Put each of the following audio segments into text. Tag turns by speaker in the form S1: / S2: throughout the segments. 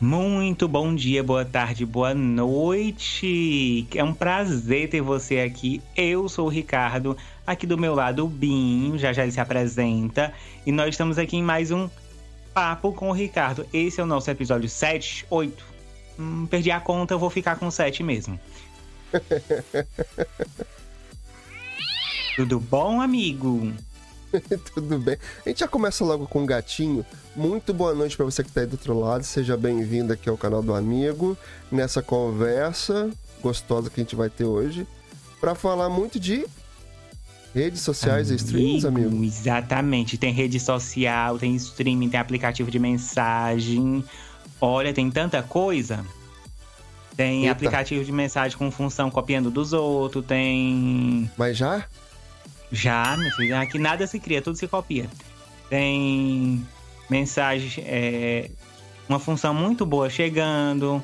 S1: Muito bom dia, boa tarde, boa noite. É um prazer ter você aqui. Eu sou o Ricardo, aqui do meu lado o Binho, já já ele se apresenta. E nós estamos aqui em mais um Papo com o Ricardo. Esse é o nosso episódio 7, 8. Hum, perdi a conta, eu vou ficar com 7 mesmo. Tudo bom, amigo?
S2: Tudo bem. A gente já começa logo com um gatinho. Muito boa noite para você que está aí do outro lado. Seja bem-vindo aqui ao canal do amigo. Nessa conversa gostosa que a gente vai ter hoje. Para falar muito de redes sociais amigo, e streams, amigo.
S1: Exatamente. Tem rede social, tem streaming, tem aplicativo de mensagem. Olha, tem tanta coisa. Tem Eita. aplicativo de mensagem com função copiando dos outros, tem.
S2: Mas já?
S1: Já, meu filho, aqui nada se cria, tudo se copia. Tem mensagem, é, uma função muito boa chegando.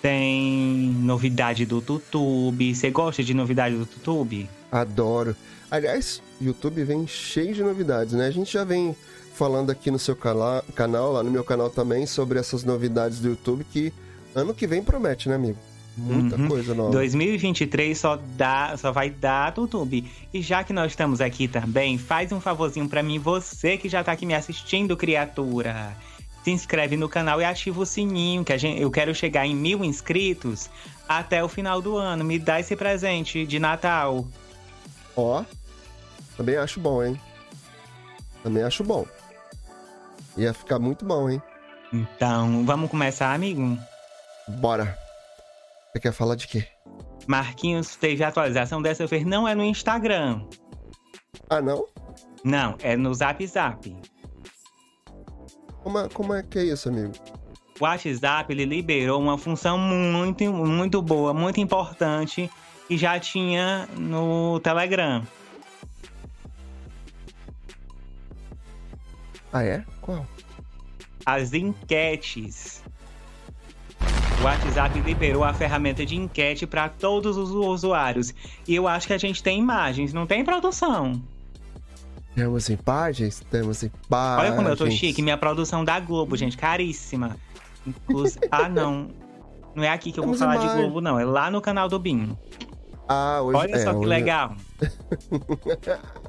S1: Tem novidade do YouTube. Você gosta de novidade do YouTube?
S2: Adoro. Aliás, YouTube vem cheio de novidades, né? A gente já vem falando aqui no seu cana canal, lá no meu canal também, sobre essas novidades do YouTube que ano que vem promete, né, amigo? Muita uhum. coisa nova.
S1: 2023 só dá, só vai dar YouTube. E já que nós estamos aqui também, faz um favorzinho para mim, você que já tá aqui me assistindo, criatura. Se inscreve no canal e ativa o sininho, que a gente, eu quero chegar em mil inscritos até o final do ano. Me dá esse presente de Natal.
S2: Ó, também acho bom, hein? Também acho bom. Ia ficar muito bom, hein?
S1: Então, vamos começar, amigo?
S2: Bora. Você quer falar de quê?
S1: Marquinhos teve atualização dessa vez, não é no Instagram.
S2: Ah, não?
S1: Não, é no Zap Zap.
S2: Como é, como é que é isso, amigo?
S1: O WhatsApp ele liberou uma função muito, muito boa, muito importante que já tinha no Telegram.
S2: Ah, é? Qual?
S1: As enquetes. O WhatsApp liberou a ferramenta de enquete para todos os usuários. E eu acho que a gente tem imagens, não tem produção.
S2: Temos imagens? Temos imagens.
S1: Olha como eu tô chique. Minha produção da Globo, gente, caríssima. Inclusive... ah, não. Não é aqui que eu Temos vou falar de Globo, não. É lá no canal do Binho.
S2: Ah, hoje
S1: Olha
S2: é,
S1: só que
S2: hoje...
S1: legal.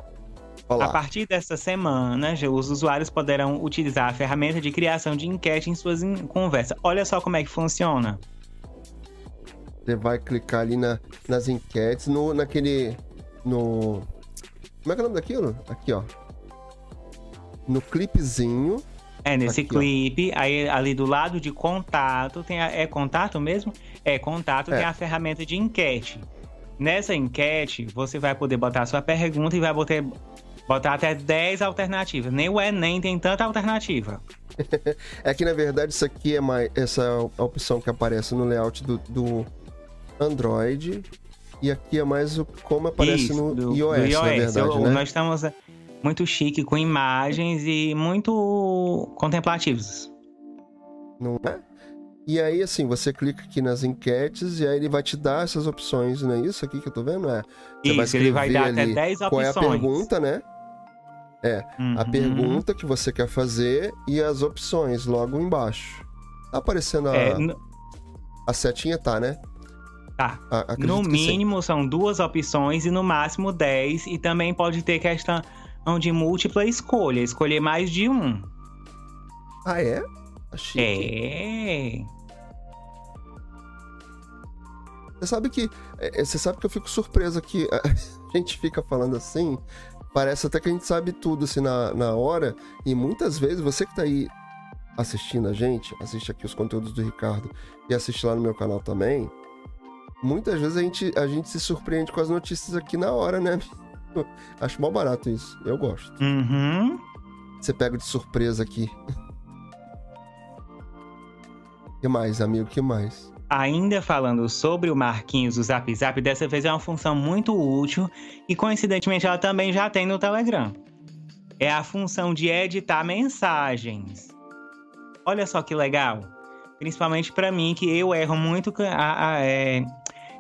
S1: Olá. A partir desta semana, os usuários poderão utilizar a ferramenta de criação de enquete em suas conversas. Olha só como é que funciona.
S2: Você vai clicar ali na, nas enquetes, no, naquele. No. Como é que é o nome daquilo? Aqui, ó. No clipezinho.
S1: É, nesse aqui, clipe, ó. aí ali do lado de contato, tem a, é contato mesmo? É, contato é. tem a ferramenta de enquete. Nessa enquete, você vai poder botar a sua pergunta e vai botar, botar até 10 alternativas. Nem o Enem tem tanta alternativa.
S2: é que na verdade isso aqui é mais essa é opção que aparece no layout do, do Android e aqui é mais o, como aparece Isso, no do, iOS, do iOS, na verdade, Eu, né?
S1: Nós estamos muito chique com imagens e muito contemplativos.
S2: Não é? E aí, assim, você clica aqui nas enquetes e aí ele vai te dar essas opções, não é isso aqui que eu tô vendo? É.
S1: Você isso, vai ele vai dar até 10 opções.
S2: Qual é a pergunta, né? É, uhum. a pergunta que você quer fazer e as opções logo embaixo. Tá aparecendo a, é, a setinha, tá, né?
S1: Tá. No mínimo são duas opções e no máximo 10. E também pode ter questão de múltipla escolha, escolher mais de um.
S2: Ah, é?
S1: Chique. É.
S2: Você sabe que. É, você sabe que eu fico surpreso que a gente fica falando assim. Parece até que a gente sabe tudo assim na, na hora. E muitas vezes você que tá aí assistindo a gente, assiste aqui os conteúdos do Ricardo e assiste lá no meu canal também muitas vezes a gente, a gente se surpreende com as notícias aqui na hora, né? Acho mal barato isso. Eu gosto.
S1: Uhum.
S2: Você pega de surpresa aqui. que mais, amigo? que mais?
S1: Ainda falando sobre o Marquinhos do Zap Zap, dessa vez é uma função muito útil e coincidentemente ela também já tem no Telegram. É a função de editar mensagens. Olha só que legal. Principalmente para mim, que eu erro muito a, a, é,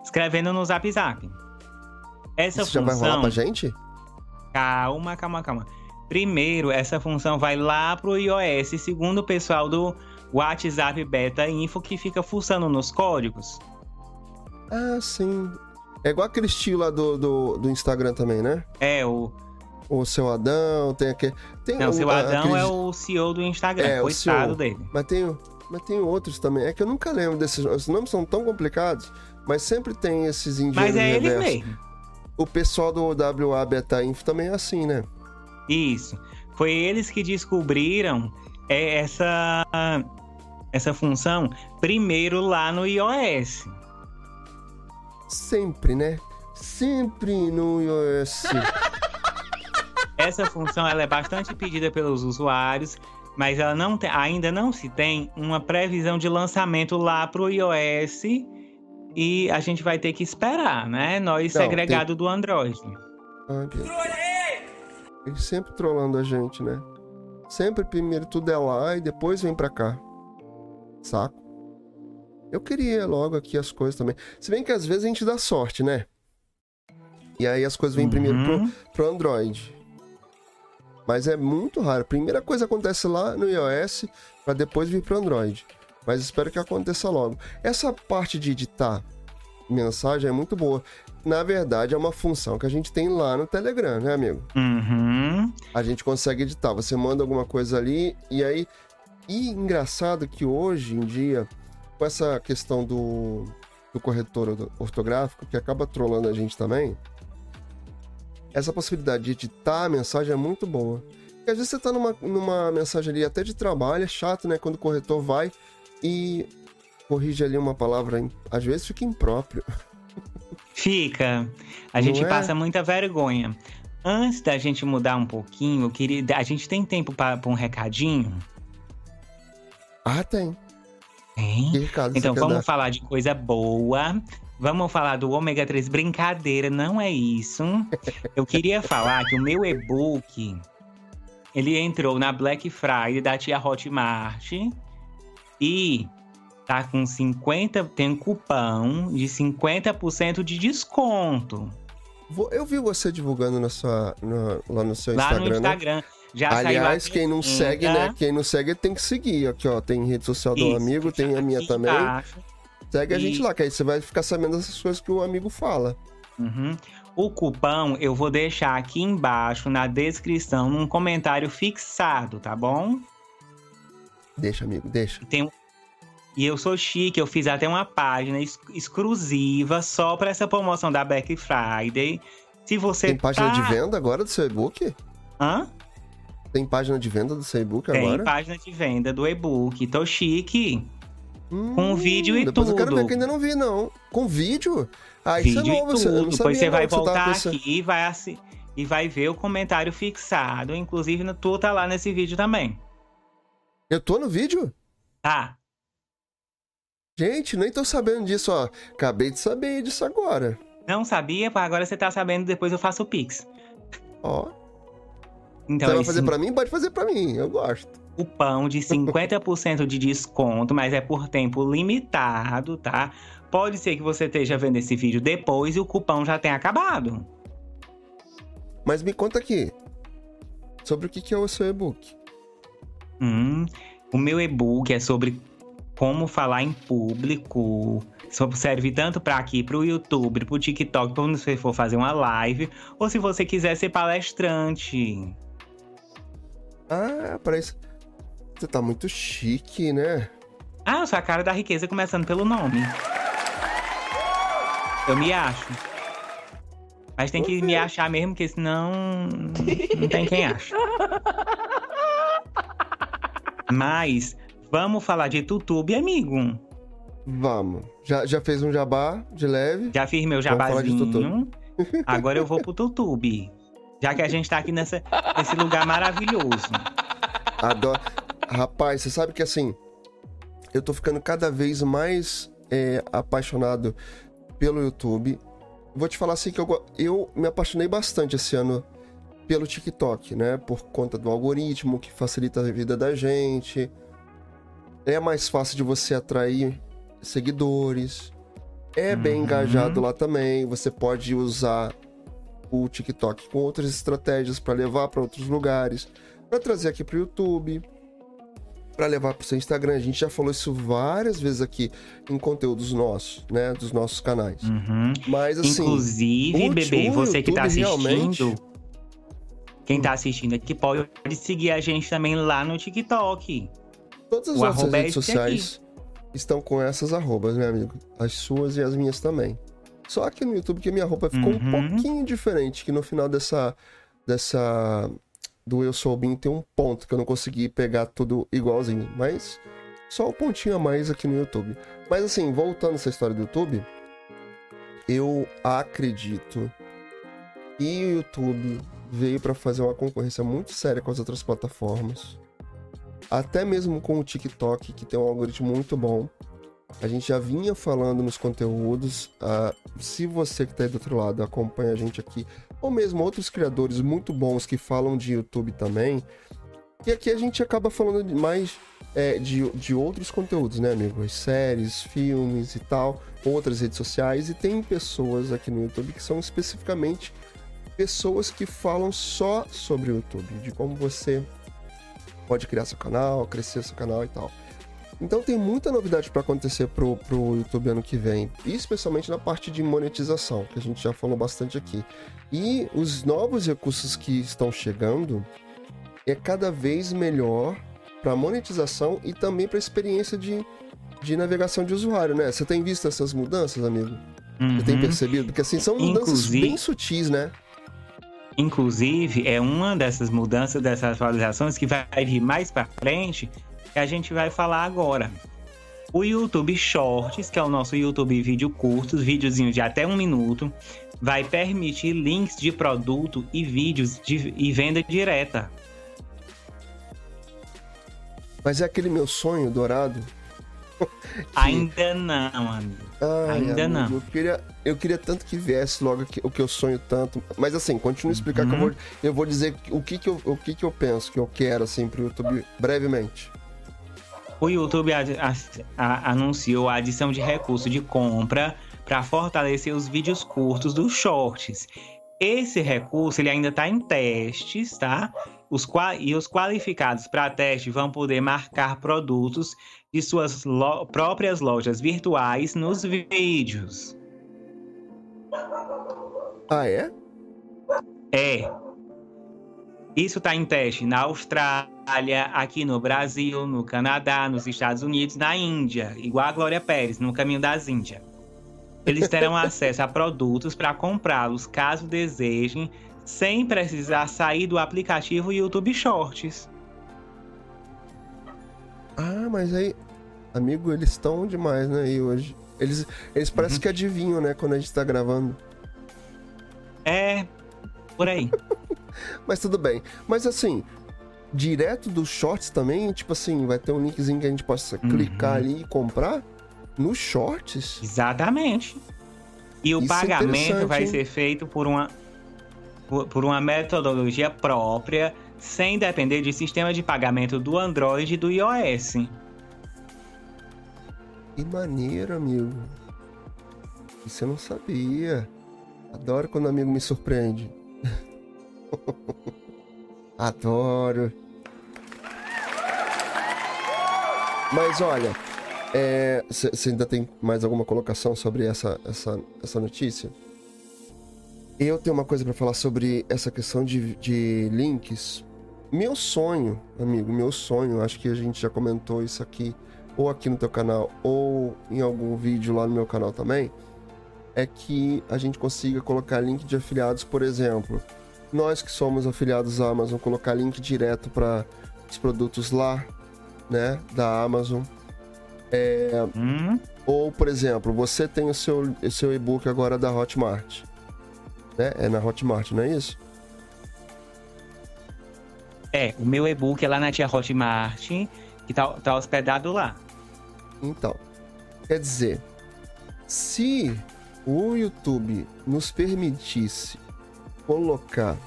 S1: escrevendo no Zap Zap. Essa
S2: Isso função. Já vai rolar pra gente?
S1: Calma, calma, calma. Primeiro, essa função vai lá pro iOS, segundo o pessoal do, o WhatsApp Beta Info que fica fuçando nos códigos.
S2: Ah, sim. É igual aquele estilo lá do, do, do Instagram também, né?
S1: É, o.
S2: O seu Adão, tem aquele. Tem
S1: Não, o seu Adão
S2: aquele-
S1: é o CEO do Instagram,
S2: É, o
S1: coitado dele.
S2: Mas tem, mas tem outros também. É que eu nunca lembro desses. Os nomes são tão complicados, mas sempre tem esses
S1: Mas
S2: engenhos
S1: é ele
S2: reversos.
S1: mesmo.
S2: O pessoal do WA Beta Info também é assim, né?
S1: Isso. Foi eles que descobriram é, essa, essa função primeiro lá no iOS.
S2: Sempre, né? Sempre no iOS.
S1: Essa função ela é bastante pedida pelos usuários, mas ela não tem- ainda não se tem uma previsão de lançamento lá para o iOS e a gente vai ter que esperar, né? Nós
S2: Não,
S1: segregado do Android.
S2: Ah. Eles sempre trolando a gente, né? Sempre primeiro tudo é lá e depois vem pra cá. Saco. Eu queria logo aqui as coisas também. Se bem que às vezes a gente dá sorte, né? E aí as coisas vêm primeiro pro,
S1: Uhum.
S2: pro Android. Mas é muito raro. Primeira coisa acontece lá no iOS pra depois vir pro Android. Mas espero que aconteça logo. Essa parte de editar mensagem é muito boa. Na verdade, é uma função que a gente tem lá no Telegram, né, amigo?
S1: Uhum.
S2: A gente consegue editar. Você manda alguma coisa ali e aí. E engraçado que hoje em dia, com essa questão do, do corretor ortográfico, que acaba trolando a gente também, essa possibilidade de editar a mensagem é muito boa. Porque às vezes você tá numa, numa mensagem ali até de trabalho, é chato, né? Quando o corretor vai e corrige ali uma palavra, às vezes fica impróprio.
S1: Fica. A
S2: Não
S1: gente
S2: é?
S1: passa muita vergonha. Antes da gente mudar um pouquinho, eu queria. A gente tem tempo para um recadinho?
S2: Ah, tem.
S1: Tem. Então vamos
S2: dar?
S1: falar de coisa boa. Vamos falar do ômega 3. Brincadeira, não é isso. Eu queria falar que o meu e-book ele entrou na Black Friday da tia Hotmart e tá com 50, tem um cupom de 50% de desconto
S2: Eu vi você divulgando na sua, na- lá no seu
S1: lá
S2: Instagram,
S1: no
S2: né?
S1: Já
S2: Aliás, quem não segue, né? Quem não segue tem que seguir. Aqui, ó. Tem rede social do
S1: Isso,
S2: amigo, tem a minha também.
S1: embaixo.
S2: Segue a gente lá, que aí você vai ficar sabendo dessas coisas que o amigo fala.
S1: Uhum. O cupom eu vou deixar aqui embaixo na descrição, num comentário fixado, tá bom?
S2: Deixa, amigo, deixa.
S1: Tem E eu sou chique, eu fiz até uma página ex- exclusiva só para essa promoção da Black Friday. Se você
S2: Tem página
S1: tá...
S2: de venda agora do seu e-book?
S1: Hã?
S2: Tem página de venda do seu e-book
S1: Tem
S2: agora?
S1: página de venda do e-book. Tô chique.
S2: Hum,
S1: com vídeo e
S2: depois eu quero ver
S1: tudo.
S2: que ainda não vi, não. Com vídeo? Ah, isso
S1: vídeo
S2: é novo,
S1: e
S2: você
S1: tudo.
S2: não
S1: Depois você vai
S2: você
S1: voltar
S2: pensando.
S1: aqui e vai, e vai ver o comentário fixado. Inclusive, tu tá lá nesse vídeo também.
S2: Eu tô no vídeo?
S1: Tá?
S2: Gente, nem tô sabendo disso, ó. Acabei de saber disso agora.
S1: Não sabia? Agora você tá sabendo, depois eu faço o Pix.
S2: Ó.
S1: Então,
S2: você vai
S1: esse
S2: fazer pra mim? Pode fazer pra mim, eu gosto.
S1: cupom de 50% de desconto, mas é por tempo limitado, tá? Pode ser que você esteja vendo esse vídeo depois e o cupom já tenha acabado.
S2: Mas me conta aqui. Sobre o que é o seu e-book.
S1: Hum, o meu e-book é sobre como falar em público. Serve tanto para aqui, pro YouTube, pro TikTok, quando você for fazer uma live, ou se você quiser ser palestrante.
S2: Ah, parece. Você tá muito chique, né?
S1: Ah, eu sou a cara da riqueza, começando pelo nome. Eu me acho. Mas tem que me achar mesmo, porque senão não tem quem acha. Mas vamos falar de YouTube, amigo.
S2: Vamos. Já, já fez um jabá de leve?
S1: Já fiz meu jabazinho. Agora eu vou pro YouTube. Já que a gente tá aqui nessa, nesse lugar maravilhoso.
S2: Adoro. Rapaz, você sabe que assim, eu tô ficando cada vez mais é, apaixonado pelo YouTube. Vou te falar assim que eu, eu me apaixonei bastante esse ano pelo TikTok, né? Por conta do algoritmo que facilita a vida da gente. É mais fácil de você atrair seguidores. É bem
S1: Uhum.
S2: engajado lá também. Você pode usar o TikTok com outras estratégias para levar para outros lugares, para trazer aqui para o YouTube. para levar para o seu Instagram. A gente já falou isso várias vezes aqui em conteúdos nossos, né? Dos nossos canais.
S1: Uhum.
S2: Mas assim.
S1: Inclusive,
S2: o-
S1: bebê,
S2: o
S1: você que tá assistindo.
S2: realmente-
S1: Quem tá assistindo aqui pode seguir a gente também lá no TikTok.
S2: Todas as
S1: O
S2: nossas
S1: é
S2: redes sociais estão com essas arrobas, né, amigo? As suas e as minhas também. Só que no YouTube que minha roupa ficou um
S1: Uhum.
S2: pouquinho diferente, que no final dessa dessa do Eu Sou Bin tem um ponto que eu não consegui pegar tudo igualzinho, mas só o pontinho a mais aqui no YouTube. Mas assim, voltando essa história do YouTube, eu acredito que o YouTube veio para fazer uma concorrência muito séria com as outras plataformas. Até mesmo com o TikTok, que tem um algoritmo muito bom. A gente já vinha falando nos conteúdos. ah, se você que está aí do outro lado acompanha a gente aqui, ou mesmo outros criadores muito bons que falam de YouTube também. E aqui a gente acaba falando mais é, de, de outros conteúdos, né, amigo? As séries, filmes e tal, outras redes sociais. E tem pessoas aqui no YouTube que são especificamente pessoas que falam só sobre o YouTube, de como você pode criar seu canal, crescer seu canal e tal. Então tem muita novidade para acontecer pro, pro YouTube ano que vem, e especialmente na parte de monetização, que a gente já falou bastante aqui. E os novos recursos que estão chegando é cada vez melhor para monetização e também para experiência de, de navegação de usuário, né? Você tem visto essas mudanças, amigo? Você tem
S1: Uhum.
S2: percebido? Porque assim, são mudanças
S1: Inclusive-
S2: bem sutis, né?
S1: Inclusive, é uma dessas mudanças, dessas atualizações que vai vir mais pra frente, que a gente vai falar agora. O YouTube Shorts, que é o nosso YouTube vídeo curtos, videozinhos de até um minuto, vai permitir links de produto e vídeos de, e venda direta.
S2: Mas é aquele meu sonho dourado.
S1: Ainda não, amigo.
S2: Ai,
S1: Ainda
S2: amigo,
S1: não.
S2: Eu queria, eu queria tanto que viesse logo o que eu sonho tanto. Mas assim, continua a explicar que eu
S1: Uhum.
S2: vou, eu vou dizer o que que eu, o que que eu penso, que eu quero assim pro YouTube brevemente.
S1: O YouTube a- a- a- anunciou a adição de recurso de compra para fortalecer os vídeos curtos dos shorts. Esse recurso ele ainda está em testes, tá? Os e os qualificados para teste vão poder marcar produtos de suas lo- próprias lojas virtuais nos vídeos.
S2: Ah, é?
S1: É. Isso está em teste na Austrália, aqui no Brasil, no Canadá, nos Estados Unidos, na Índia, igual a Glória Pérez, no caminho das Índias. Eles terão acesso a produtos para comprá-los caso desejem, sem precisar sair do aplicativo YouTube Shorts.
S2: Ah, mas aí, amigo, eles estão demais, né? aí hoje. Eles, eles parecem
S1: Uhum.
S2: que adivinham, né, quando a gente tá gravando.
S1: É, por aí.
S2: Mas tudo bem. Mas assim, direto dos shorts também, tipo assim, vai ter um linkzinho que a gente possa
S1: Uhum.
S2: clicar ali e comprar nos shorts.
S1: Exatamente. E o
S2: Isso é
S1: pagamento
S2: interessante,
S1: vai
S2: hein?
S1: ser feito por uma, por, por uma metodologia própria, sem depender de sistema de pagamento do Android e do iOS.
S2: Que maneiro, amigo. Isso eu não sabia. Adoro quando o amigo me surpreende. Adoro. Mas olha, você ainda tem mais alguma colocação sobre essa, essa, essa notícia? Eu tenho uma coisa pra falar sobre essa questão de, de links. Meu sonho, amigo, meu sonho, acho que a gente já comentou isso aqui, ou aqui no teu canal, ou em algum vídeo lá no meu canal também, é que a gente consiga colocar link de afiliados, por exemplo. Nós que somos afiliados à Amazon, colocar link direto para os produtos lá, né, da Amazon.
S1: Hum?
S2: Ou, por exemplo, você tem o seu, o seu e-book agora da Hotmart. Né? É na Hotmart, não é isso?
S1: É, o meu e-book é lá na tia Hotmart, que tá, tá hospedado lá.
S2: Então, quer dizer, se o YouTube nos permitisse colocar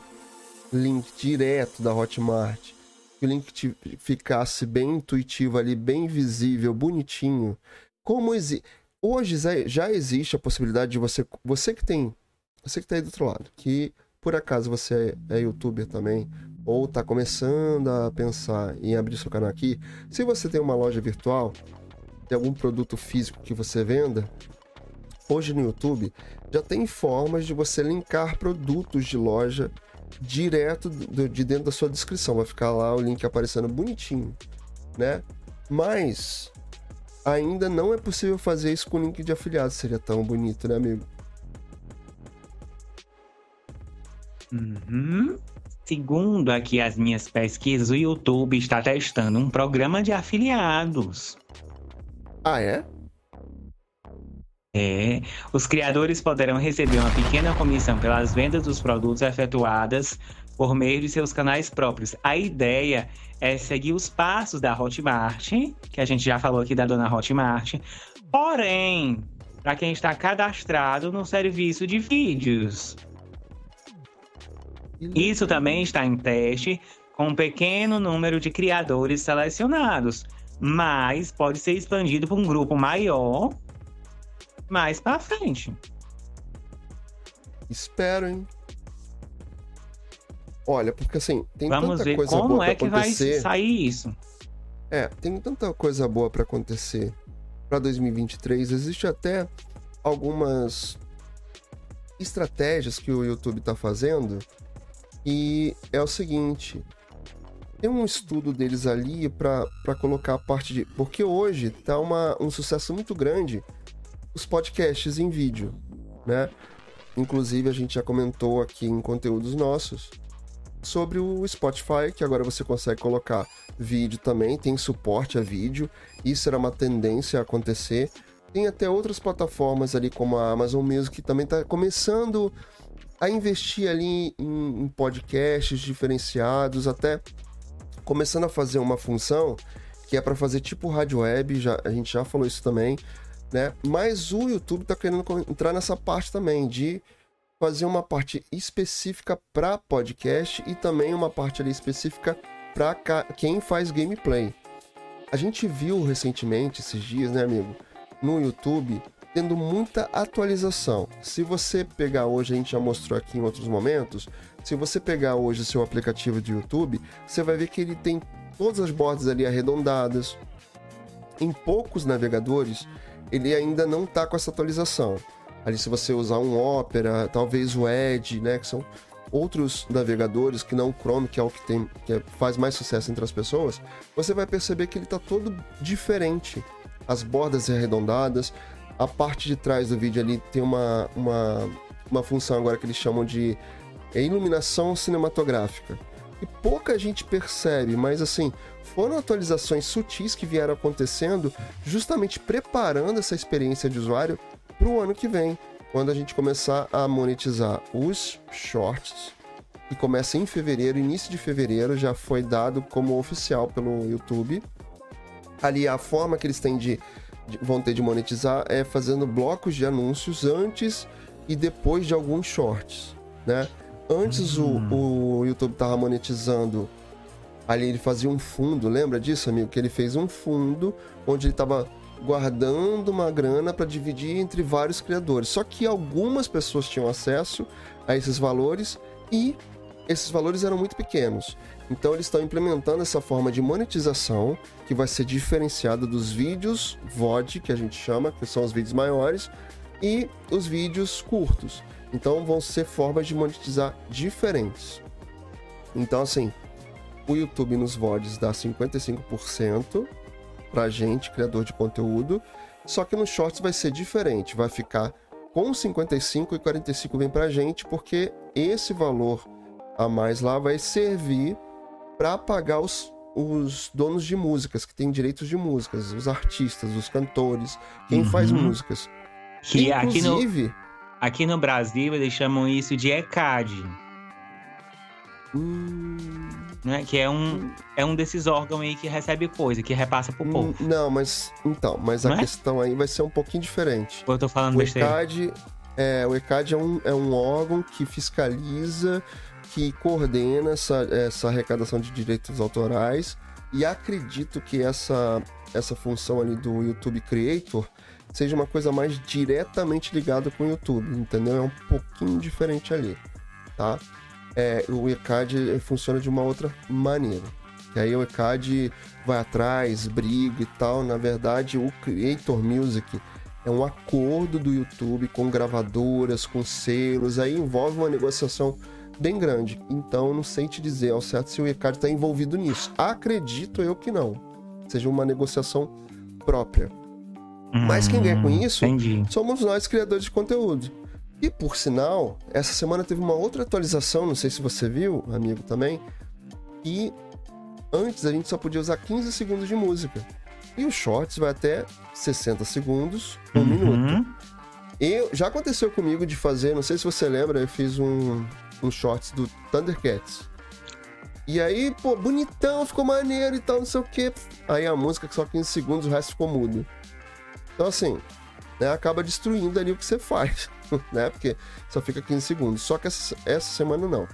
S2: link direto da Hotmart, que o link ficasse bem intuitivo ali, bem visível, bonitinho, como exi hoje já- existe a possibilidade de você, você que tem, você que tá aí do outro lado, que por acaso você é youtuber também, ou está começando a pensar em abrir seu canal aqui, se você tem uma loja virtual, tem algum produto físico que você venda, hoje no YouTube já tem formas de você linkar produtos de loja direto de dentro da sua descrição. Vai ficar lá o link aparecendo bonitinho, né? Mas ainda não é possível fazer isso com link de afiliado. Seria tão bonito, né, amigo?
S1: Uhum. Segundo aqui as minhas pesquisas, o YouTube está testando um programa de afiliados.
S2: Ah, é?
S1: É, os criadores poderão receber uma pequena comissão pelas vendas dos produtos efetuadas por meio de seus canais próprios. A ideia é seguir os passos da Hotmart, que a gente já falou aqui da dona Hotmart. Porém, para quem está cadastrado no serviço de vídeos. Isso também está em teste com um pequeno número de criadores selecionados, mas pode ser expandido para um grupo maior mais para frente.
S2: Espero, hein? Olha, porque assim, tem
S1: Vamos
S2: tanta
S1: ver
S2: coisa
S1: como
S2: boa
S1: é
S2: pra
S1: que vai sair isso.
S2: É, tem tanta coisa boa para acontecer para 2023. Existe até algumas estratégias que o YouTube tá fazendo. E é o seguinte, tem um estudo deles ali para colocar a parte de. Porque hoje tá uma, um sucesso muito grande os podcasts em vídeo, né? Inclusive, a gente já comentou aqui em conteúdos nossos sobre o Spotify, que agora você consegue colocar vídeo também, tem suporte a vídeo. Isso era uma tendência a acontecer. Tem até outras plataformas ali, como a Amazon Music, que também está começando a investir ali em, em podcasts diferenciados, até começando a fazer uma função que é para fazer tipo rádio web, já, a gente já falou isso também, né? Mas o YouTube está querendo entrar nessa parte também de fazer uma parte específica para podcast e também uma parte ali específica para quem faz gameplay. A gente viu recentemente esses dias, né, amigo, no YouTube tendo muita atualização. Se você pegar hoje, a gente já mostrou aqui em outros momentos, se você pegar hoje o seu aplicativo de YouTube, você vai ver que ele tem todas as bordas ali arredondadas. Em poucos navegadores, ele ainda não está com essa atualização. Ali, se você usar um Opera, talvez o Edge, né, que são outros navegadores que não o Chrome, que é o que, tem, que é, faz mais sucesso entre as pessoas, você vai perceber que ele está todo diferente. As bordas arredondadas, a parte de trás do vídeo ali tem uma, uma, uma função agora que eles chamam de iluminação cinematográfica. Pouca gente percebe, mas assim, foram atualizações sutis que vieram acontecendo, justamente preparando essa experiência de usuário para o ano que vem, quando a gente começar a monetizar os shorts. E começa em fevereiro, início de fevereiro, já foi dado como oficial pelo YouTube. Ali a forma que eles têm de, de vão ter de monetizar é fazendo blocos de anúncios antes e depois de alguns shorts, né? Antes hum. o, o YouTube tava monetizando Ali ele fazia um fundo, lembra disso, amigo? Que ele fez um fundo onde ele estava guardando uma grana para dividir entre vários criadores. Só que algumas pessoas tinham acesso a esses valores e esses valores eram muito pequenos. Então eles estão implementando essa forma de monetização que vai ser diferenciada dos vídeos VOD, que a gente chama, que são os vídeos maiores, e os vídeos curtos. Então vão ser formas de monetizar diferentes. Então assim, o YouTube nos VODs dá 55% pra gente, criador de conteúdo. Só que no Shorts vai ser diferente, vai ficar com 55 e 45 vem pra gente, porque esse valor a mais lá vai servir para pagar os, os donos de músicas, que têm direitos de músicas, os artistas, os cantores, quem uhum. faz músicas.
S1: Que Inclusive, aqui no, aqui no Brasil eles chamam isso de ECAD. Hum né? Que é um, é um desses órgãos aí que recebe coisa, que repassa pro povo.
S2: Hum, não, mas então, mas a é? questão aí vai ser um pouquinho diferente.
S1: eu tô falando
S2: o
S1: besteira.
S2: ECAD, é, o ECAD é um, é um órgão que fiscaliza, que coordena essa, essa arrecadação de direitos autorais. E acredito que essa, essa função ali do YouTube Creator seja uma coisa mais diretamente ligada com o YouTube, entendeu? É um pouquinho diferente ali, tá? é, o ECAD funciona de uma outra maneira. E aí o ECAD vai atrás, briga e tal. Na verdade, o Creator Music é um acordo do YouTube com gravadoras, com selos, aí envolve uma negociação bem grande. Então, não sei te dizer ao certo se o ECAD está envolvido nisso. Acredito eu que não. Seja uma negociação própria. Hum, Mas quem ganha com hum, isso entendi. somos nós, criadores de conteúdo. E por sinal, essa semana teve uma outra atualização, não sei se você viu, amigo também, e antes a gente só podia usar 15 segundos de música. E o Shorts vai até 60 segundos, um uhum. minuto. E já aconteceu comigo de fazer, não sei se você lembra, eu fiz um, um Shorts do Thundercats. E aí, pô, bonitão, ficou maneiro e tal, não sei o quê. Aí a música que só 15 segundos, o resto ficou mudo. Então, assim, né, acaba destruindo ali o que você faz, né? Porque só fica 15 segundos. Só que essa, essa semana não.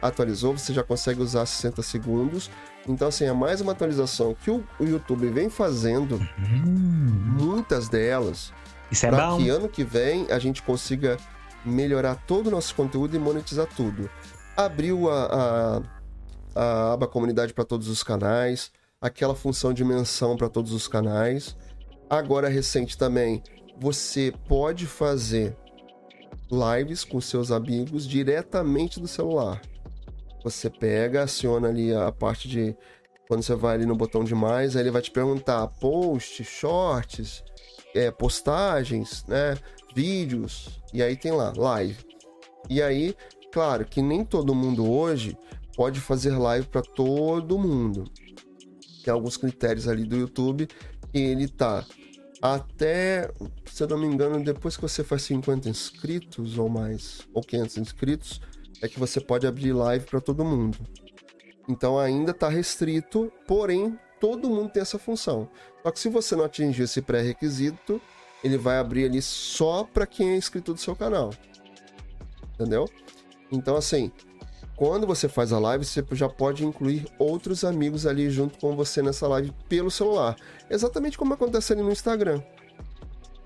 S2: Atualizou, você já consegue usar 60 segundos então, assim, é mais uma atualização que o, o YouTube vem fazendo, hum. muitas delas,
S1: Isso é para
S2: que ano que vem a gente consiga melhorar todo o nosso conteúdo e monetizar tudo. Abriu a, a, a aba comunidade para todos os canais, aquela função de menção para todos os canais. Agora, recente também, você pode fazer lives com seus amigos diretamente do celular. Você pega, aciona ali a parte de. Quando você vai ali no botão de mais, aí ele vai te perguntar posts, shorts, é, postagens, né? Vídeos. E aí tem lá, live. E aí, claro que nem todo mundo hoje pode fazer live para todo mundo. Tem alguns critérios ali do YouTube ele tá até, se eu não me engano, depois que você faz 50 inscritos ou mais, ou 500 inscritos, é que você pode abrir live para todo mundo. Então ainda está restrito, porém todo mundo tem essa função. Só que se você não atingir esse pré-requisito, ele vai abrir ali só para quem é inscrito do seu canal. Entendeu? Então assim, quando você faz a live, você já pode incluir outros amigos ali junto com você nessa live pelo celular. Exatamente como acontece ali no Instagram.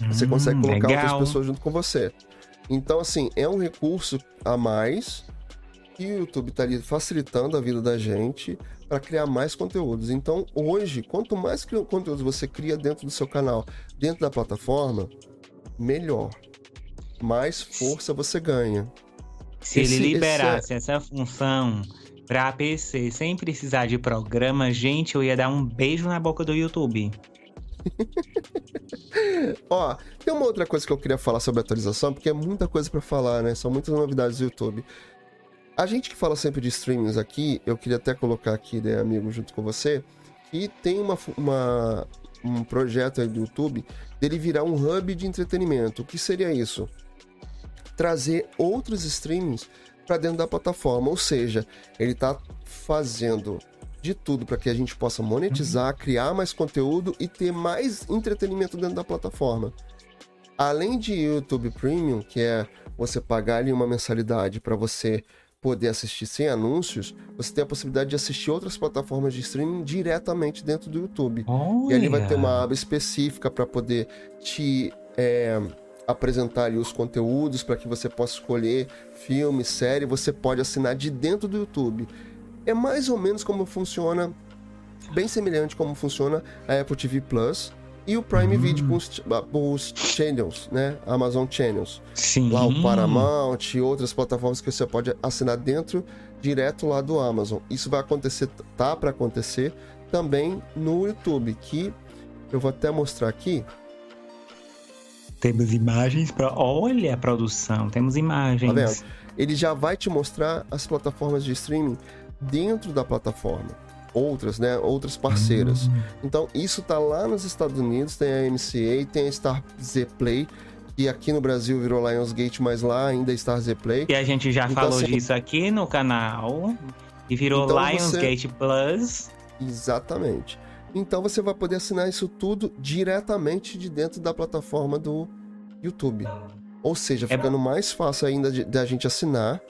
S2: Você hum, consegue colocar legal. outras pessoas junto com você. Então, assim, é um recurso a mais que o YouTube está ali facilitando a vida da gente para criar mais conteúdos. Então, hoje, quanto mais conteúdos você cria dentro do seu canal, dentro da plataforma, melhor. Mais força você ganha.
S1: Se esse, ele liberasse esse é... essa função para PC sem precisar de programa, gente, eu ia dar um beijo na boca do YouTube.
S2: Ó, tem uma outra coisa que eu queria falar sobre a atualização, porque é muita coisa para falar, né? São muitas novidades do YouTube. A gente que fala sempre de streamings aqui, eu queria até colocar aqui, né, amigo, junto com você, que tem uma, uma, um projeto aí do YouTube dele virar um hub de entretenimento. O que seria isso? Trazer outros streamings para dentro da plataforma, ou seja, ele está fazendo de tudo para que a gente possa monetizar, uhum. criar mais conteúdo e ter mais entretenimento dentro da plataforma. Além de YouTube Premium, que é você pagar ali uma mensalidade para você poder assistir sem anúncios, você tem a possibilidade de assistir outras plataformas de streaming diretamente dentro do YouTube. Olha. E ali vai ter uma aba específica para poder te é, apresentar ali os conteúdos para que você possa escolher filme, série. Você pode assinar de dentro do YouTube é mais ou menos como funciona, bem semelhante como funciona a Apple TV Plus e o Prime hum. Video com os, os, channels, né? Amazon Channels.
S1: Sim.
S2: Lá o Paramount e outras plataformas que você pode assinar dentro, direto lá do Amazon. Isso vai acontecer, tá para acontecer também no YouTube, que eu vou até mostrar aqui.
S1: Temos imagens para. Olha a produção, temos imagens. Tá vendo?
S2: Ele já vai te mostrar as plataformas de streaming dentro da plataforma. Outras, né? Outras parceiras. Uhum. Então, isso tá lá nos Estados Unidos, tem a MCA, tem a Star Z Play, que aqui no Brasil virou Lionsgate, mas lá ainda é Star Z Play.
S1: E a gente já então, falou assim, disso aqui no canal. E virou então Lionsgate você... Plus.
S2: Exatamente. Então você vai poder assinar isso tudo diretamente de dentro da plataforma do YouTube. Ou seja, é ficando é... mais fácil ainda da gente assinar,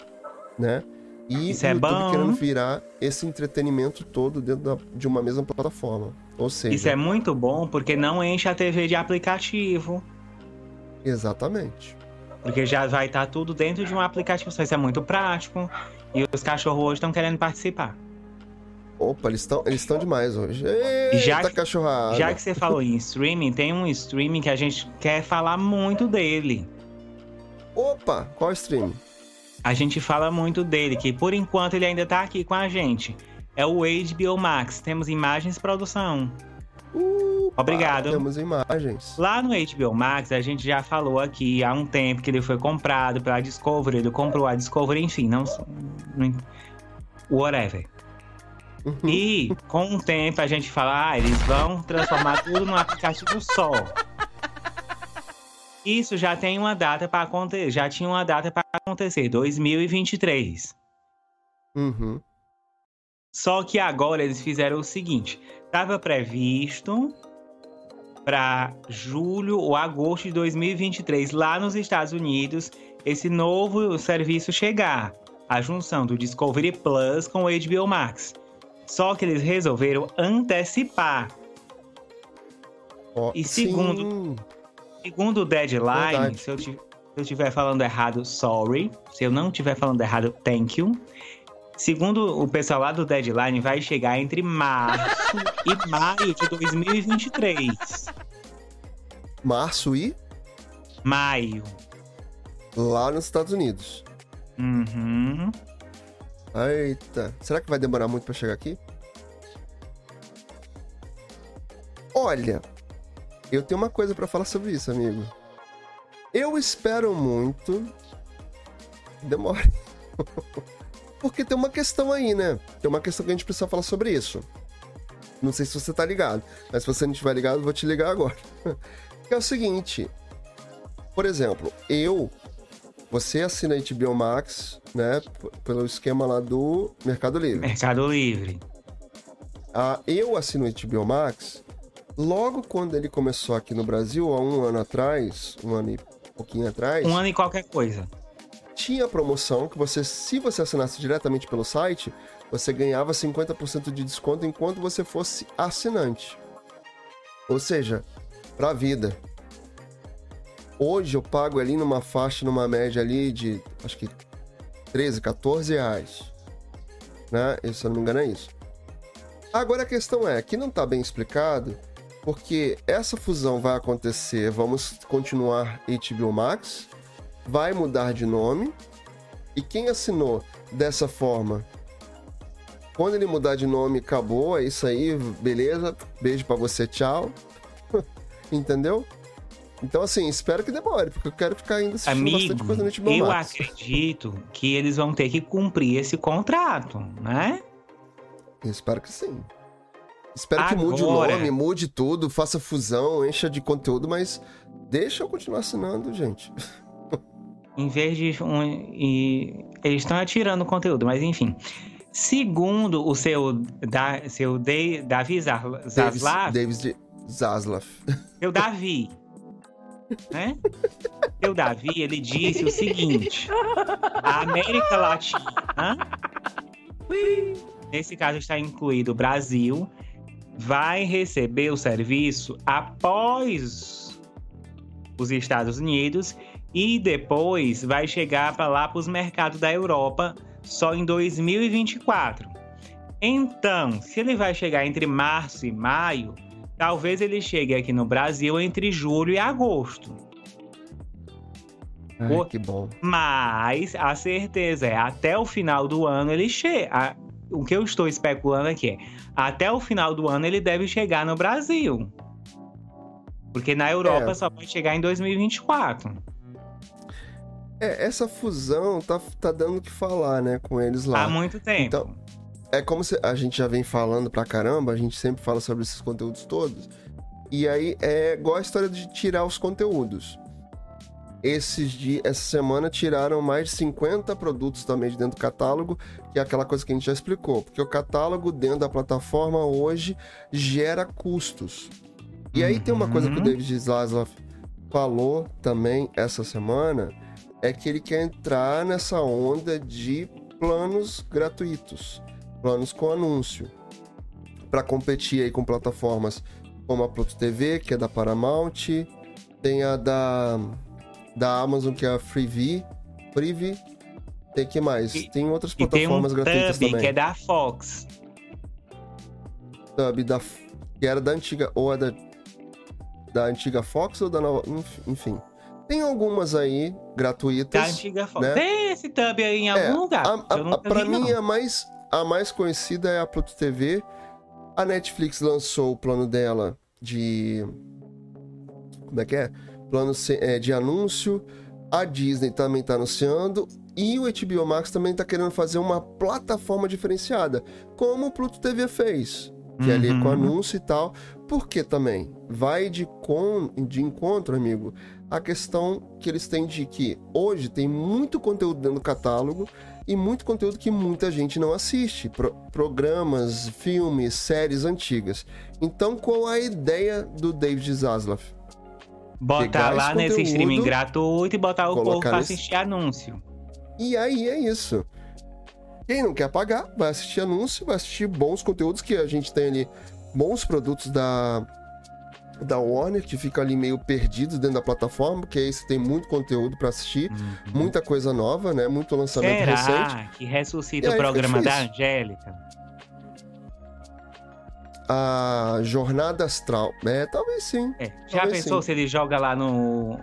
S2: né? E Isso o é YouTube bom. querendo virar esse entretenimento todo dentro da, de uma mesma plataforma. Ou seja.
S1: Isso é muito bom porque não enche a TV de aplicativo.
S2: Exatamente.
S1: Porque já vai estar tá tudo dentro de um aplicativo. Isso é muito prático. E os cachorros hoje estão querendo participar.
S2: Opa, eles estão eles demais hoje. Eita,
S1: já que,
S2: cachorrada.
S1: Já que você falou em streaming, tem um streaming que a gente quer falar muito dele.
S2: Opa, qual streaming?
S1: A gente fala muito dele, que por enquanto ele ainda tá aqui com a gente. É o HBO Max. Temos imagens e produção.
S2: Uh,
S1: Obrigado.
S2: Temos imagens.
S1: Lá no HBO Max, a gente já falou aqui há um tempo que ele foi comprado pela Discovery, ele comprou a Discovery, enfim, não. não whatever. Uhum. E com o tempo a gente fala, ah, eles vão transformar tudo num aplicativo só. Isso já tem uma data para acontecer, já tinha uma data para acontecer, 2023.
S2: Uhum.
S1: Só que agora eles fizeram o seguinte: estava previsto para julho ou agosto de 2023, lá nos Estados Unidos, esse novo serviço chegar. A junção do Discovery Plus com o HBO Max. Só que eles resolveram antecipar.
S2: Oh,
S1: e segundo, segundo o deadline, se eu, se eu estiver falando errado, sorry. Se eu não estiver falando errado, thank you. Segundo o pessoal lá do Deadline, vai chegar entre março e maio de 2023.
S2: Março e?
S1: Maio.
S2: Lá nos Estados Unidos.
S1: Uhum.
S2: Eita. Será que vai demorar muito para chegar aqui? Olha, eu tenho uma coisa para falar sobre isso, amigo. Eu espero muito. Demore. Porque tem uma questão aí, né? Tem uma questão que a gente precisa falar sobre isso. Não sei se você tá ligado, mas se você não estiver ligado, eu vou te ligar agora. que é o seguinte. Por exemplo, eu. Você assina a HBO Max, né? Pelo esquema lá do Mercado Livre.
S1: Mercado Livre.
S2: Ah, eu assino a HBO Max. Logo quando ele começou aqui no Brasil, há um ano atrás, um ano e pouquinho atrás.
S1: Um ano e qualquer coisa
S2: tinha promoção que você, se você assinasse diretamente pelo site, você ganhava 50% de desconto enquanto você fosse assinante. Ou seja, para a vida. Hoje eu pago ali numa faixa, numa média ali de acho que 13, 14 reais. Né? Se eu não me engano é isso. Agora a questão é que não está bem explicado, porque essa fusão vai acontecer, vamos continuar HBO Max, vai mudar de nome. E quem assinou dessa forma, quando ele mudar de nome, acabou, é isso aí, beleza, beijo para você, tchau. Entendeu? Então, assim, espero que demore, porque eu quero ficar ainda assistindo
S1: Amigo,
S2: bastante coisa no HBO
S1: eu
S2: Max.
S1: acredito que eles vão ter que cumprir esse contrato, né?
S2: Eu espero que sim. Espero Agora... que mude o nome, mude tudo, faça fusão, encha de conteúdo, mas deixa eu continuar assinando, gente.
S1: Em vez de. Um, e, eles estão atirando o conteúdo, mas enfim. Segundo o seu, da, seu de, Davi Zaslav.
S2: Davis Zaslav.
S1: Seu Davi. Né? Seu Davi, ele disse o seguinte: a América Latina, nesse caso está incluído o Brasil, vai receber o serviço após os Estados Unidos e depois vai chegar para lá para os mercados da Europa só em 2024. Então, se ele vai chegar entre março e maio, talvez ele chegue aqui no Brasil entre julho e agosto.
S2: Ai, que bom.
S1: Mas a certeza é até o final do ano ele chega. O que eu estou especulando aqui é até o final do ano ele deve chegar no Brasil. Porque na Europa é. só pode chegar em 2024.
S2: É, essa fusão tá, tá dando o que falar, né, com eles lá.
S1: Há muito tempo.
S2: Então, é como se a gente já vem falando pra caramba, a gente sempre fala sobre esses conteúdos todos. E aí é igual a história de tirar os conteúdos. Esses dias, essa semana tiraram mais de 50 produtos também de dentro do catálogo, que é aquela coisa que a gente já explicou. Porque o catálogo dentro da plataforma hoje gera custos. E aí tem uma coisa que o uhum. David Zaslav falou também essa semana, é que ele quer entrar nessa onda de planos gratuitos, planos com anúncio, para competir aí com plataformas como a Pluto TV, que é da Paramount, tem a da, da Amazon, que é a Freevee, Freevee Tem que mais?
S1: E-
S2: tem outras
S1: E tem um
S2: plataformas gratuitas também.
S1: que é da Fox.
S2: Tub da, que era da antiga, ou é da, da antiga Fox ou da nova, enf- enfim. Tem algumas aí,
S1: Da
S2: gratuitas.
S1: antiga Fox.
S2: né?
S1: Tem esse Tub aí em algum
S2: É,
S1: lugar.
S2: A, a, pra
S1: vi,
S2: mim,
S1: não.
S2: a mais, a mais conhecida é a Pluto TV. A Netflix lançou o plano dela de. Como é que é? Plano é, de anúncio. A Disney também tá anunciando. E o HBO Max também tá querendo fazer uma plataforma diferenciada. Como o Pluto TV fez. Que é ali
S1: Uhum.
S2: com anúncio e tal. Porque também vai de, con... de encontro, amigo, a questão que eles têm de que hoje tem muito conteúdo dentro do catálogo e muito conteúdo que muita gente não assiste. Pro- programas, filmes, séries antigas. Então, qual a ideia do David Zaslav?
S1: Botar lá
S2: esse
S1: nesse streaming gratuito e botar o povo pra
S2: nesse-
S1: assistir anúncio.
S2: E aí é isso. Quem não quer pagar, vai assistir anúncio, vai assistir bons conteúdos que a gente tem ali, bons produtos da, da Warner, que fica ali meio perdidos dentro da plataforma, porque aí você tem muito conteúdo pra assistir,
S1: Uhum.
S2: muita coisa nova, né? Muito lançamento recente.
S1: Será que ressuscita
S2: E
S1: o programa da. Angélica?
S2: A Jornada Astral. É, talvez sim.
S1: É. Já
S2: Talvez
S1: pensou
S2: sim.
S1: se ele joga lá no,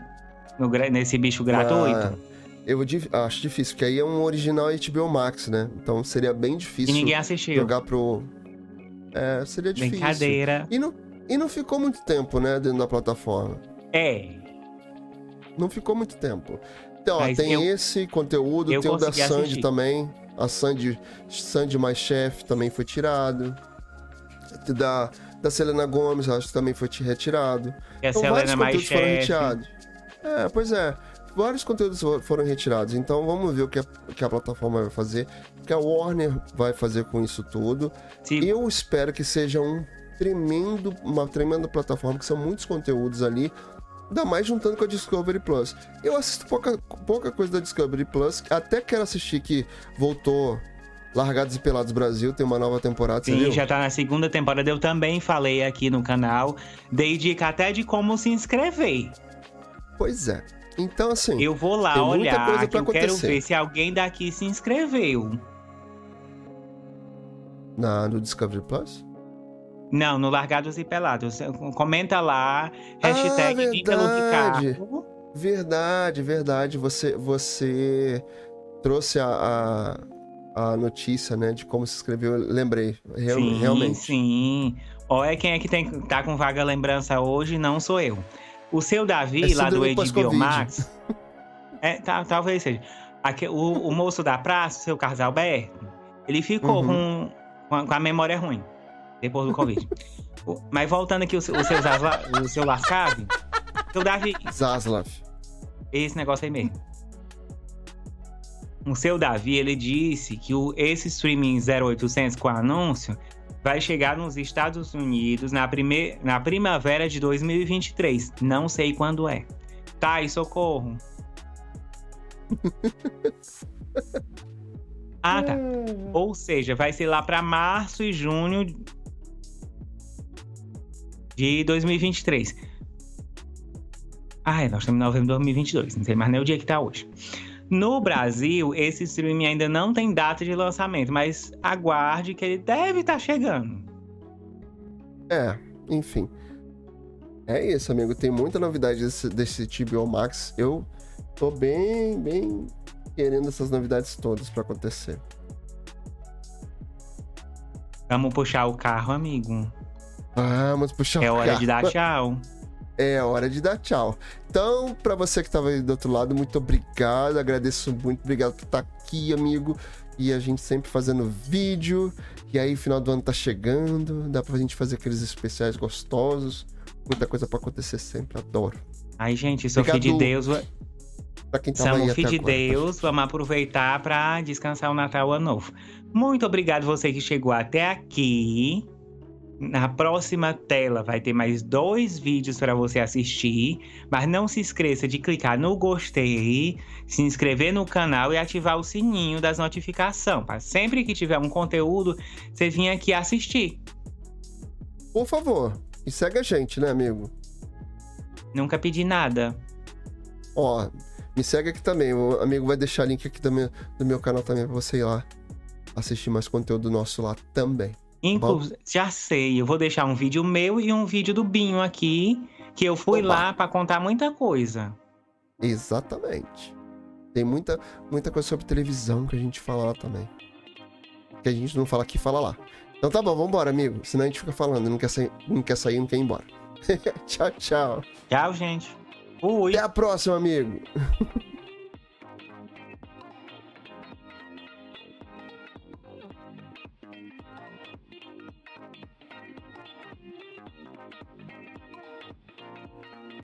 S1: no nesse bicho gratuito?
S2: Ah, eu acho difícil, porque aí é um original HBO Max, né? Então seria bem
S1: e
S2: difícil
S1: ninguém assistiu.
S2: jogar pro. É, seria difícil.
S1: Brincadeira.
S2: E não, e não ficou muito tempo, né, dentro da plataforma.
S1: É.
S2: Não ficou muito tempo. Então, ó, tem
S1: eu-
S2: esse conteúdo, tem o da Sandy
S1: assistir.
S2: também. A Sandy, Sandy mais Chef também foi tirado. Da, da Selena Gomes, acho que também foi retirado.
S1: E a
S2: Então, vários
S1: Selena mais
S2: conteúdos foram retirados. É, pois é. Vários conteúdos fo- foram retirados. Então vamos ver o que a, que a plataforma vai fazer. O que a Warner vai fazer com isso tudo.
S1: Se-
S2: Eu espero que seja um tremendo, uma tremenda plataforma, que são muitos conteúdos ali. Ainda mais juntando com a Discovery Plus. Eu assisto pouca, pouca coisa da Discovery Plus. Até quero assistir que voltou Largados e Pelados Brasil. Tem uma nova temporada,
S1: Sim, já tá na segunda temporada. Eu também falei aqui no canal. Dei dica até de como se inscrever.
S2: Pois é. Então, assim...
S1: Eu vou lá
S2: Tem muita
S1: olhar,
S2: coisa
S1: que eu quero
S2: acontecer.
S1: ver se alguém daqui se inscreveu.
S2: Na, no Discovery Plus?
S1: Não, no Largados e Pelados. Comenta lá, hashtag
S2: Ah,
S1: Dica Luke
S2: verdade. Verdade. Você, você trouxe a, a, a notícia, né, de como se inscreveu. Eu lembrei, real-
S1: sim,
S2: realmente.
S1: sim. Olha quem é que tem, tá com vaga lembrança hoje, não sou eu. O seu Davi,
S2: É
S1: lá do HBO. Max. É, tá, talvez seja. Aque- o, o moço da praça, o seu Carlos Alberto, ele ficou
S2: Uhum.
S1: com, com a memória ruim depois do Covid. O- Mas voltando aqui, o, seu- o seu, Zasla, o seu Lascave, seu Davi,
S2: Zaslav.
S1: esse negócio aí mesmo. O seu Davi, ele disse que o, esse streaming 0800 com anúncio vai chegar nos Estados Unidos na, prime, na primavera de 2023. Não sei quando é. Tá, e socorro. ah, tá. Ou seja, vai ser lá para março e junho de 2023. Ai, nós estamos em novembro de 2022, não sei mais nem o dia que tá hoje. No Brasil, esse streaming ainda não tem data de lançamento, mas aguarde que ele deve estar chegando.
S2: É, enfim. É isso, amigo. Tem muita novidade desse, desse TBO Max. Eu tô bem, bem querendo essas novidades todas pra acontecer.
S1: Vamos puxar o carro, amigo.
S2: Vamos puxar
S1: É hora de dar tchau.
S2: É hora de dar tchau. Então, pra você que tava aí do outro lado, muito obrigado. Agradeço muito. Obrigado por estar aqui, amigo. E a gente sempre fazendo vídeo. E aí, final do ano tá chegando. Dá pra gente fazer aqueles especiais gostosos. Muita coisa pra acontecer sempre. Adoro.
S1: Ai, gente, sou filho de
S2: Obrigado.
S1: Deus.
S2: Pra quem tava aí até
S1: filho de
S2: agora.
S1: Deus. Vamos aproveitar para descansar o Natal o Ano Novo. Muito obrigado você que chegou até aqui. Na próxima tela vai ter mais dois vídeos para você assistir, mas não se esqueça de clicar no gostei, se inscrever no canal e ativar o sininho das notificações, para sempre que tiver um conteúdo, você vir aqui assistir.
S2: Por favor. E segue a gente, né, amigo?
S1: Nunca pedi nada.
S2: Ó, Me segue aqui também. O amigo vai deixar link aqui do meu, do meu canal também pra você ir lá assistir mais conteúdo nosso lá também.
S1: Inclusive, já sei, eu vou deixar um vídeo meu e um vídeo do Binho aqui, que eu fui Opa. lá para contar muita coisa.
S2: Exatamente. Tem muita, muita coisa sobre televisão que a gente fala lá também. Que a gente não fala aqui, fala lá. Então tá bom, vambora, amigo. Senão a gente fica falando, não quer sair, não quer, sair, não quer ir embora. tchau, tchau.
S1: Tchau, gente.
S2: Fui. Até a próxima, amigo.